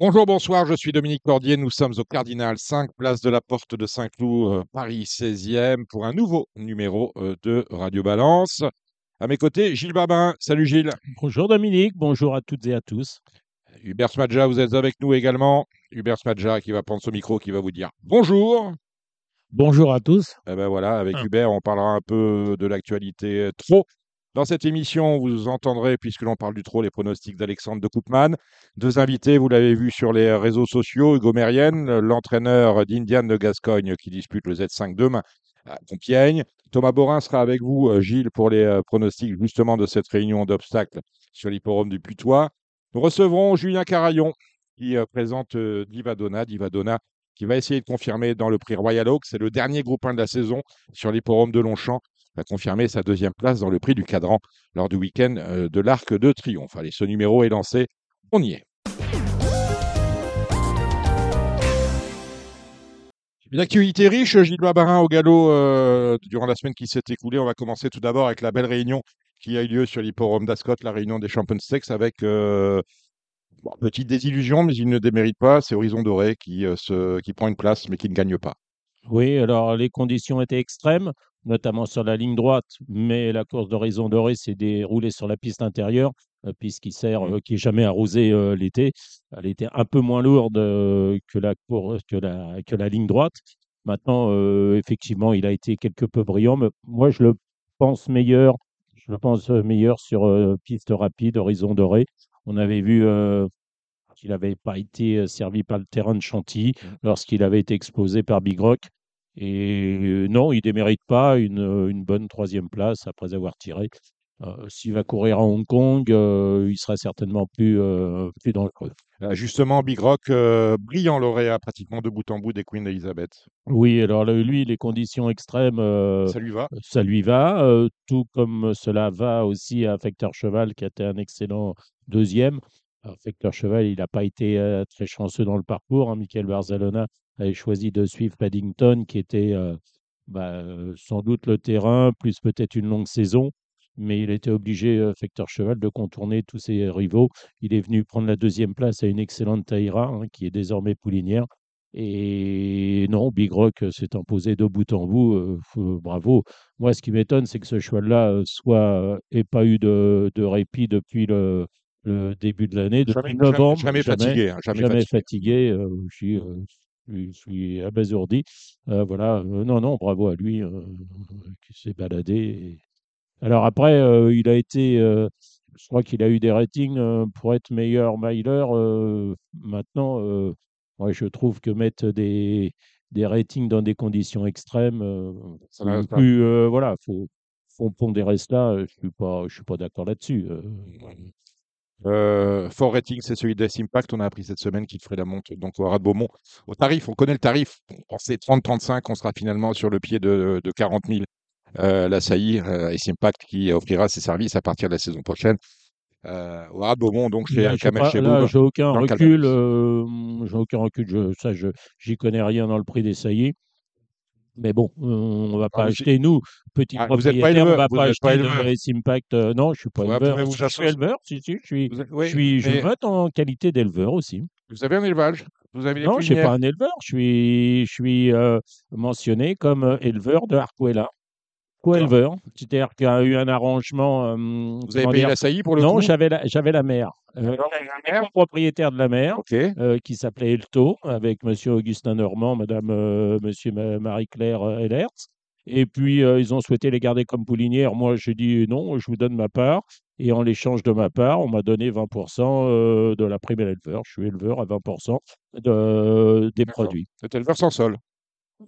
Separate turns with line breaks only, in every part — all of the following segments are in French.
Bonjour, bonsoir, je suis Dominique Cordier. Nous sommes au Cardinal 5, place de la Porte de Saint-Cloud, euh, Paris 16e, pour un nouveau numéro euh, de Radio Balance. À mes côtés, Gilles Babin. Salut Gilles.
Bonjour Dominique, bonjour à toutes et à tous.
Hubert Smadja, vous êtes avec nous également. Hubert Smadja qui va prendre son micro, qui va vous dire bonjour.
Bonjour à tous.
Eh ben voilà, avec
Ah.
Hubert, on parlera un peu de l'actualité euh, trop. Dans cette émission, vous entendrez, puisque l'on parle du trop, les pronostics d'Alexandre de Koopman. Deux invités, vous l'avez vu sur les réseaux sociaux, Hugo Mérienne, l'entraîneur d'Indiane de Gascogne qui dispute le Z5 demain à Compiègne. Thomas Borin sera avec vous, euh, Gilles, pour les euh, pronostics justement de cette réunion d'obstacles sur l'hipporome du Putois. Nous recevrons Julien Carayon qui euh, présente Divadona. Divadona qui va essayer de confirmer dans le prix Royal Oak. C'est le dernier groupe 1 de la saison sur l'hipporome de Longchamp. Va confirmer sa deuxième place dans le prix du cadran lors du week-end euh, de l'Arc de Triomphe. Allez, ce numéro est lancé. On y est. Une actualité riche, Gilles Barin au galop euh, durant la semaine qui s'est écoulée. On va commencer tout d'abord avec la belle réunion qui a eu lieu sur l'hipporome d'Ascot, la réunion des Champions Stakes avec euh, petite désillusion, mais il ne démérite pas. C'est Horizon Doré qui, se, qui prend une place, mais qui ne gagne pas.
Oui, alors les conditions étaient extrêmes, notamment sur la ligne droite, mais la course d'Horizon Doré s'est déroulée sur la piste intérieure, euh, puisqu'il sert,
Mmh.
euh, qui est jamais arrosé euh, l'été. Elle était un peu moins lourde que, la cour- que, la, que la ligne droite. Maintenant, effectivement, il a été quelque peu brillant, mais moi je le pense meilleur. Je le pense meilleur sur piste rapide, Horizon Doré. On avait vu qu'il n'avait pas été servi par le terrain de Chantilly lorsqu'il avait été exposé par Big Rock. Et non, il ne démérite pas une, euh, une bonne troisième place après avoir tiré. Euh, S'il va courir à Hong Kong, euh, il sera certainement plus, euh, plus dans le creux.
Euh, justement, Big Rock, brillant lauréat pratiquement de bout en bout des Queen Elizabeth.
Oui, alors lui, les conditions extrêmes,
Ça lui va?
ça lui va, tout comme cela va aussi à Facteur Cheval, qui a été un excellent deuxième. Alors, Facteur Cheval, il n'a pas été très chanceux dans le parcours. hein. Michael Barzalona avait choisi de suivre Paddington, qui était euh, bah, euh, sans doute le terrain, plus peut-être une longue saison. Mais il était obligé, euh, Facteur Cheval, de contourner tous ses rivaux. Il est venu prendre la deuxième place à une excellente Taïra, hein, qui est désormais poulinière. Et non, Big Rock euh, s'est imposé de bout en bout. euh, bravo. Moi, ce qui m'étonne, c'est que ce cheval-là soit ait pas eu de, de répit depuis le, le début de l'année, depuis
Jamais, jamais-
novembre.
jamais fatigué. hein, jamais
jamais
fatigué.
fatigué. je suis, je suis- je suis abasourdi. Euh, voilà. euh, non, non, bravo à lui euh, qui s'est baladé. et- Alors après, il a été, je crois qu'il a eu des ratings pour être meilleur miler. maintenant, moi, je trouve que mettre des, des ratings dans des conditions extrêmes,
Ça pas.
plus, voilà, faut, faut pondérer cela. Je suis pas, je suis pas d'accord là-dessus. Euh.
Euh, Fort rating, c'est celui d'S Impact. On a appris cette semaine qu'il ferait la monte donc au de Beaumont. Au tarif, on connaît le tarif. On pensait 30-35, on sera finalement sur le pied de, de 40 000. Euh, la saillie, euh, S Impact qui offrira ses services à partir de la saison prochaine. Euh, au Rat de Beaumont, donc chez
j'ai là,
Boub.
j'ai aucun recul. Euh, j'ai aucun recul. Ça, je, j'y connais rien dans le prix des saillies. Mais bon, on va pas
mais
acheter, nous, petits
Ah, pas
propriétaires, on
éleveur,
va pas
êtes pas
acheter de
éleveur.
Race Impact. euh, non, je suis pas éleveur. je suis éleveur, si, si, je suis, je suis, je vote en qualité d'éleveur aussi.
vous avez un élevage. Vous avez les
Non, je suis
crinières.
pas un éleveur, je suis, je suis euh, mentionné comme euh, éleveur de Arcuela. Co-éleveur, c'est-à-dire qu'il y a eu un arrangement. euh,
Vous avez payé
dire,
la saillie pour le
Non,
coup?
j'avais la, j'avais la mère. Euh,
mère
propriétaire de la mer,
Ok.
euh, qui s'appelait Elto, avec Monsieur Augustin Normand, Madame euh, Monsieur Ma- Marie-Claire Ellertz. Et puis, euh, ils ont souhaité les garder comme poulinières. Moi, j'ai dit non, je vous donne ma part. Et en l'échange de ma part, on m'a donné 20% euh, de la prime à l'éleveur. Je suis éleveur à 20% de, des
D'accord.
produits.
C'est éleveur sans sol.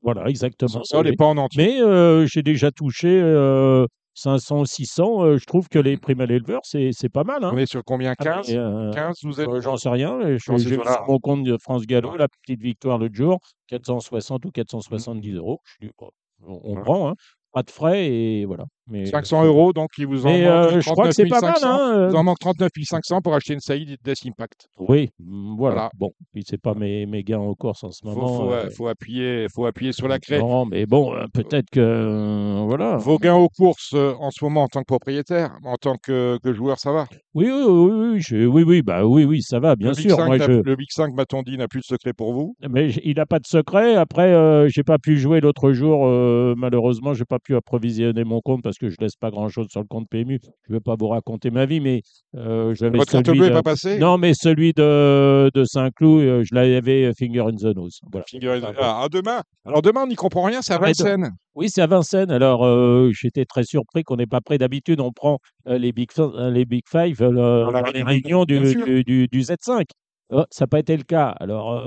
Voilà, exactement.
Sans sol pas en entier.
Mais euh, j'ai déjà touché euh, 500, 600. euh, je trouve que les primes à l'éleveur, c'est c'est pas mal. hein.
On est sur combien?
Ah,
15
mais, euh,
15, vous êtes?
J'en sais rien. J'ai sur mon compte de France Gallo
Ouais.
la petite victoire l'autre jour, 460 ou 470 euros. Je dis, bon, on, on
Ouais.
prend, hein. pas de frais et voilà. Mais,
500 euros, donc il vous en
Mais,
manque
euh, je crois que c'est pas mal.
39 500.
Hein, euh.
vous en manque 39 500 pour acheter une Saïd Death Impact.
Oui, mm, voilà.
Voilà.
Bon, puis c'est pas mes, mes gains en course en ce
faut,
moment.
faut,
euh,
faut appuyer, faut appuyer sur la craie.
non, mais bon, euh, peut-être que euh, voilà.
Vos gains aux courses euh, en ce moment en tant que propriétaire, en tant que, que joueur, ça va?
Oui, oui, oui, oui, je- oui, oui, bah oui, oui, ça va, bien
le, Big
sûr.
5,
Moi,
n'a-
je,
le Big 5, m'a-t-on dit, n'a plus de secret pour vous?
mais il n'a pas de secret. Après, euh, j'ai pas pu jouer l'autre jour. euh, malheureusement, j'ai pas pu approvisionner mon compte parce que je laisse pas grand-chose sur le compte PMU. Je vais pas vous raconter ma vie, mais euh, j'avais
Votre carte bleue n'est pas passée
Non, mais celui de, de Saint-Cloud, euh, je l'avais euh, finger in the nose. Voilà.
Finger-
Ah,
Ah, demain. Alors demain, on n'y comprend rien, c'est à
Ah, de-
Vincennes.
Oui, c'est à Vincennes. Alors, euh, j'étais très surpris qu'on n'ait pas pris d'habitude. On prend euh, les, Big, les Big Five le-
la
les
réunion,
réunions du, du, du- du Z5. Euh, ça n'a pas été le cas. Alors,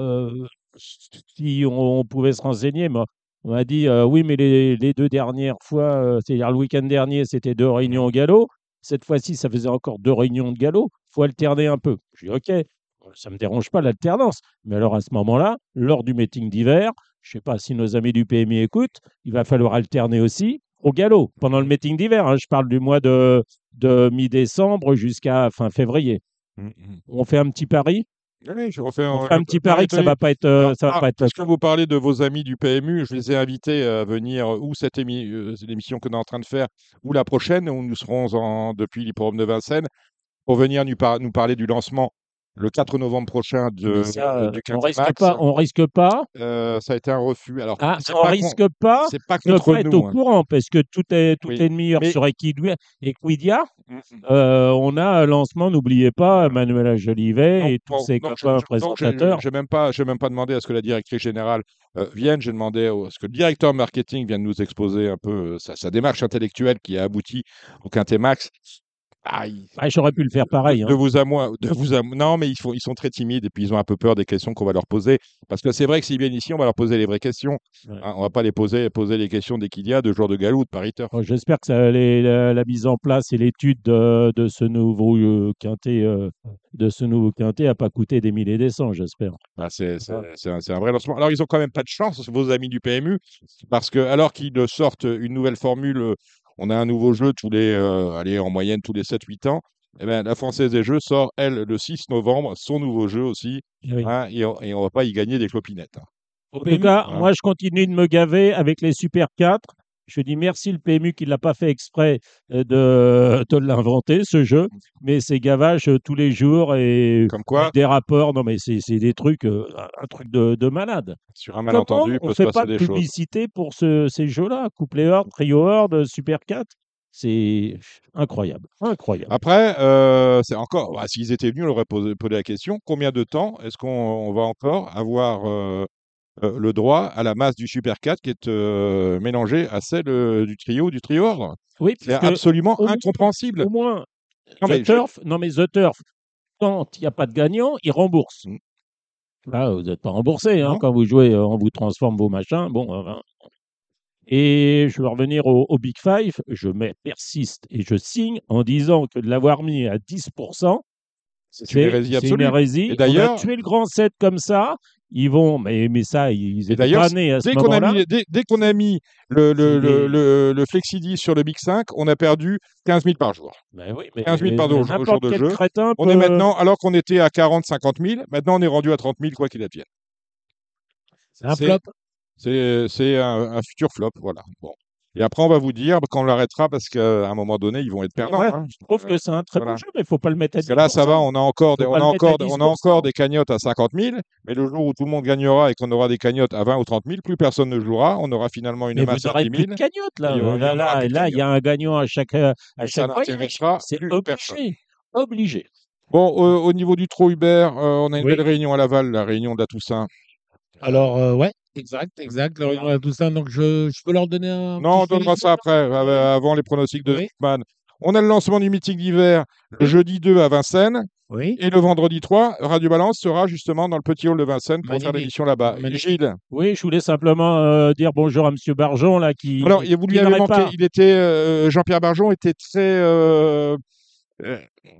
si on, on pouvait se renseigner, mais on m'a dit euh, oui, mais les, les deux dernières fois, euh, c'est-à-dire le week-end dernier, c'était deux réunions au galop. Cette fois-ci, ça faisait encore deux réunions de galop. Il faut alterner un peu. Je dis OK, ça ne me dérange pas l'alternance. Mais alors, à ce moment-là, lors du meeting d'hiver, je ne sais pas si nos amis du PMI écoutent, il va falloir alterner aussi au galop pendant le meeting d'hiver. hein. Je parle du mois de, de mi-décembre jusqu'à fin février. On fait un petit pari?
Oui, je refais un,
petit pari que ça va pas être, euh, ça va
Ah,
pas être.
Parce que vous parlez de vos amis du PMU, je les ai invités à venir ou cette émi- euh, l'émission que nous sommes en train de faire, ou la prochaine, où nous serons en- depuis l'hippodrome de Vincennes, pour venir nous, par- nous parler du lancement le 4 novembre prochain de,
ça,
du
on risque
Max.
pas. On risque pas.
Euh, ça a été un refus. Alors,
Ah, on
pas
risque pas
c'est pas contre
pas être
nous.
au
hein.
courant parce que tout est tout
Oui,
est
mais-
sur Equidia. Euh, on a un lancement, n'oubliez pas, Manuela Jolivet et tous ses copains présentateurs.
Je n'ai même, pas- j'ai même pas demandé à ce que la directrice générale euh, vienne. J'ai demandé à ce que le directeur marketing vienne nous exposer un peu sa, sa démarche intellectuelle qui a abouti au Quintet Max. Ah,
Ah, J'aurais pu le faire pareil.
de,
hein.
de vous à moi, de vous à non, mais ils, font, ils sont très timides et puis ils ont un peu peur des questions qu'on va leur poser. Parce que c'est vrai que s'ils viennent ici, on va leur poser les vraies questions.
Ouais.
Hein, on va pas les poser, poser les questions d'Equidia, de jour de galop, de Paris Turf.
Bon, J'espère que ça, les- la, la mise en place et l'étude de, de ce nouveau euh, quintet, euh, de ce nouveau quintet a pas coûté des milliers des cents, j'espère.
Ah, c'est c'est- un, un vrai lancement. Alors, ils ont quand même pas de chance, vos amis du PMU, parce que alors qu'ils sortent une nouvelle formule, on a un nouveau jeu tous les, euh, allez, en moyenne tous les 7-8 ans. Eh ben, la Française des Jeux sort, elle, le 6 novembre, son nouveau jeu aussi,
Oui.
hein, et, on, et on va pas y gagner des clopinettes. hein.
En tout cas, moi, je continue de me gaver avec les Super 4. Je dis merci le PMU qui ne l'a pas fait exprès euh, de, de l'inventer, ce jeu. Mais c'est gavage euh, tous les jours et
Comme quoi,
des rapports. Non, mais c'est des trucs, euh, un truc de, de malade.
sur un malentendu,
on
se
fait pas de
choses.
publicité pour ce- ces jeux-là? Couplet Horde, Trio Horde, Super 4 C'est incroyable. Incroyable.
Après, euh, c'est encore, bah, s'ils étaient venus, on leur aurait posé, posé la question combien de temps est-ce qu'on on va encore avoir euh, euh, le droit à la masse du Super 4 qui est euh, mélangée à celle euh, du trio, du trio ordre
Oui,
C'est absolument
au moins-
incompréhensible.
au moins,
Non, mais
The
je-
Turf, non mais The Turf, quand il n'y a pas de gagnant, il rembourse.
Mm.
Là, vous n'êtes pas remboursé hein, quand vous jouez, euh, on vous transforme vos machins. Bon, hein. et je vais revenir au, au Big Five. Je mets persiste et je signe en disant que de l'avoir mis à 10%,
C'est une hérésie absolue.
hérésie.
Et d'ailleurs-
tué le grand 7 comme ça. Ils vont, mais, mais ça, ils étaient pas nés à ce
Dès qu'on a
moment-là.
mis, dès, dès qu'on a mis le, le, le,
des-
le, le Flexidi sur le Big 5, on a perdu 15 000 par jour.
Ben oui, mais
15 000 par jour au jour de jeu.
crétin
On est
peut-
maintenant, alors qu'on était à 40, 50 000, maintenant on est rendu à 30 000, quoi qu'il advienne.
C'est un flop.
C'est c'est un, un futur flop, voilà. Bon. Et après, on va vous dire quand on l'arrêtera parce qu'à un moment donné, ils vont être perdants.
Ouais,
hein.
Je trouve que c'est un très
Voilà.
bon jeu, mais il ne faut pas le mettre à
Parce que là, ça va,
10%.
on a encore des, on a encore, on a
10%.
encore des cagnottes à 50 000, mais le jour où tout le monde gagnera et qu'on aura des cagnottes à 20 ou 30 000, plus personne ne jouera. On aura finalement une
Mais
masse
vous
à
n'aurez
10
plus
000.
de cagnotte, là.
Il y aura- il y
là, là,
plus
là, il y a un gagnant à chaque, euh, à
Et ça
chaque fois. C'est
plus personne.
obligé. Obligé.
Bon, euh, au niveau du trot Hubert, euh, on a une
Oui.
belle réunion à Laval, la réunion de la Toussaint.
Alors, euh, ouais, exact, exact. Tout ça. Donc, je, je peux leur donner un.
Non, on donnera ça après, avant les pronostics de
Oui.
On a le lancement du meeting d'hiver le jeudi 2 à Vincennes.
Oui.
Et le vendredi 3, Radio Balance sera justement dans le petit hall de Vincennes pour faire
Magnifique.
l'émission là-bas. Gilles,
Oui, je voulais simplement euh, dire bonjour à M. Barjon, là, qui.
alors il- vous lui avez manqué,
pas-
il était, euh, Jean-Pierre Barjon était très, euh, euh,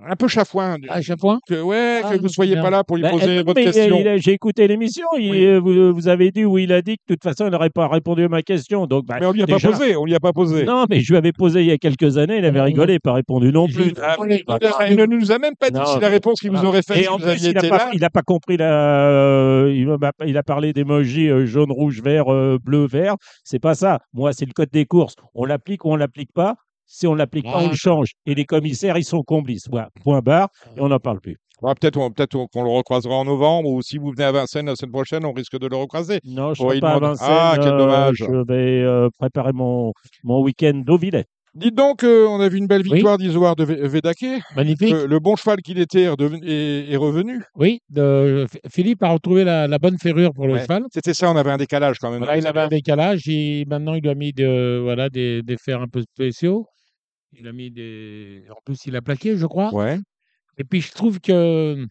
un peu chafouin.
À chaque fois
Que, ouais,
Ah,
que vous ne soyez
bien.
pas là pour lui
Bah,
poser
euh,
votre
mais a-
question.
a- J'ai écouté l'émission. il-
Oui.
euh, Vous, vous avez dit où il a dit que de toute façon, il n'aurait pas répondu à ma question. Donc, bah,
Mais on lui a pas
déjà-
posé, on lui a pas posé.
Non, mais je lui avais posé il y a quelques années. Il avait
Non,
rigolé, pas répondu non plus.
Ah, il a- ne nous a même pas dit
Non,
si la réponse qu'il vous aurait faite si
en
vous
plus,
aviez
il n'a
été
pas,
là.
il a pas compris la. euh, il m'a il a parlé d'emoji euh, jaune, rouge, vert, euh, bleu, vert. C'est pas ça. Moi, c'est le code des courses. On l'applique ou on l'applique pas. Si on l'applique pas, on le change. Et les commissaires, ils sont complices. Voilà. Point barre. Et on n'en parle plus.
Peut-être on- qu'on le recroisera en novembre ou si vous venez à Vincennes la semaine prochaine, on risque de le recroiser.
Non, je
Oh,
ne
il
pas à Vincennes.
Ah, quel
euh,
dommage.
Je vais euh, préparer mon, mon week-end au Villet.
Dites donc, euh, on a vu une belle
Oui.
victoire d'Isoard de Vé- Védaké.
Magnifique.
Le, le bon cheval qu'il était est, est- revenu.
Oui, de- Philippe a retrouvé la, la bonne ferrure pour le
Ouais.
cheval.
C'était ça, on avait un décalage quand même.
Voilà, il avait un décalage. Et maintenant, il lui a mis de, voilà, des, des fers un peu spéciaux. Il a mis des. En plus, il a plaqué, je crois.
Ouais.
Et puis, je trouve que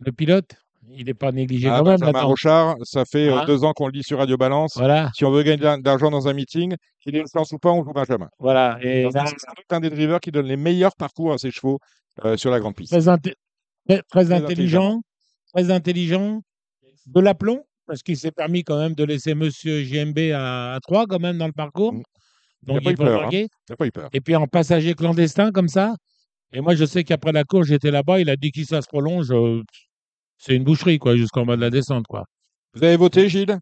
le piloute, il n'est pas négligé
Ah,
quand même.
Benjamin. Rochard, ça fait euh,
Hein
deux ans qu'on le lit sur Radio Balance.
Voilà,
Si on veut gagner de l'argent dans un meeting, qu'il ait une chance ou pas, on joue Benjamin.
voilà. Et
C'est sans doute un des drivers qui donne les meilleurs parcours à ses chevaux euh, sur la grande piste.
très, inté- très, très
intelligent.
très intelligent, de l'aplomb, parce qu'il s'est permis quand même de laisser Monsieur JMB à, à 3 quand même dans le parcours.
Mm.
Donc
Il
il
eu
faut
peur, hein. pas eu peur.
Et puis en passager clandestin comme ça. Et moi, je sais qu'après la course, j'étais là-bas, il a dit qu'il ça se prolonge. euh, c'est une boucherie, quoi, jusqu'en bas de la descente, quoi.
Vous avez voté, Gilles?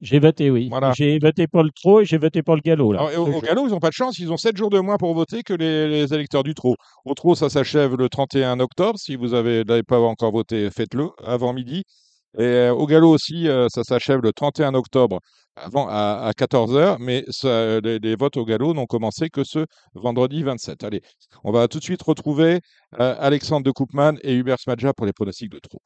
J'ai voté, oui.
Voilà.
J'ai voté pour le trot et j'ai voté pour le galop. Là.
Alors, au, au galop, ils n'ont pas de chance. Ils ont 7 jours de moins pour voter que les, les électeurs du trot. Au trot, ça s'achève le 31 octobre. Si vous avez- n'avez pas encore voté, faites-le avant midi. Et euh, au galop aussi, euh, ça s'achève le 31 octobre avant, à, 14h. Mais ça, les, les votes au galop n'ont commencé que ce vendredi 27. Allez, on va tout de suite retrouver euh, Alexandre de Koopman et Hubert Smadja pour les pronostics de trot.